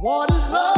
What is love?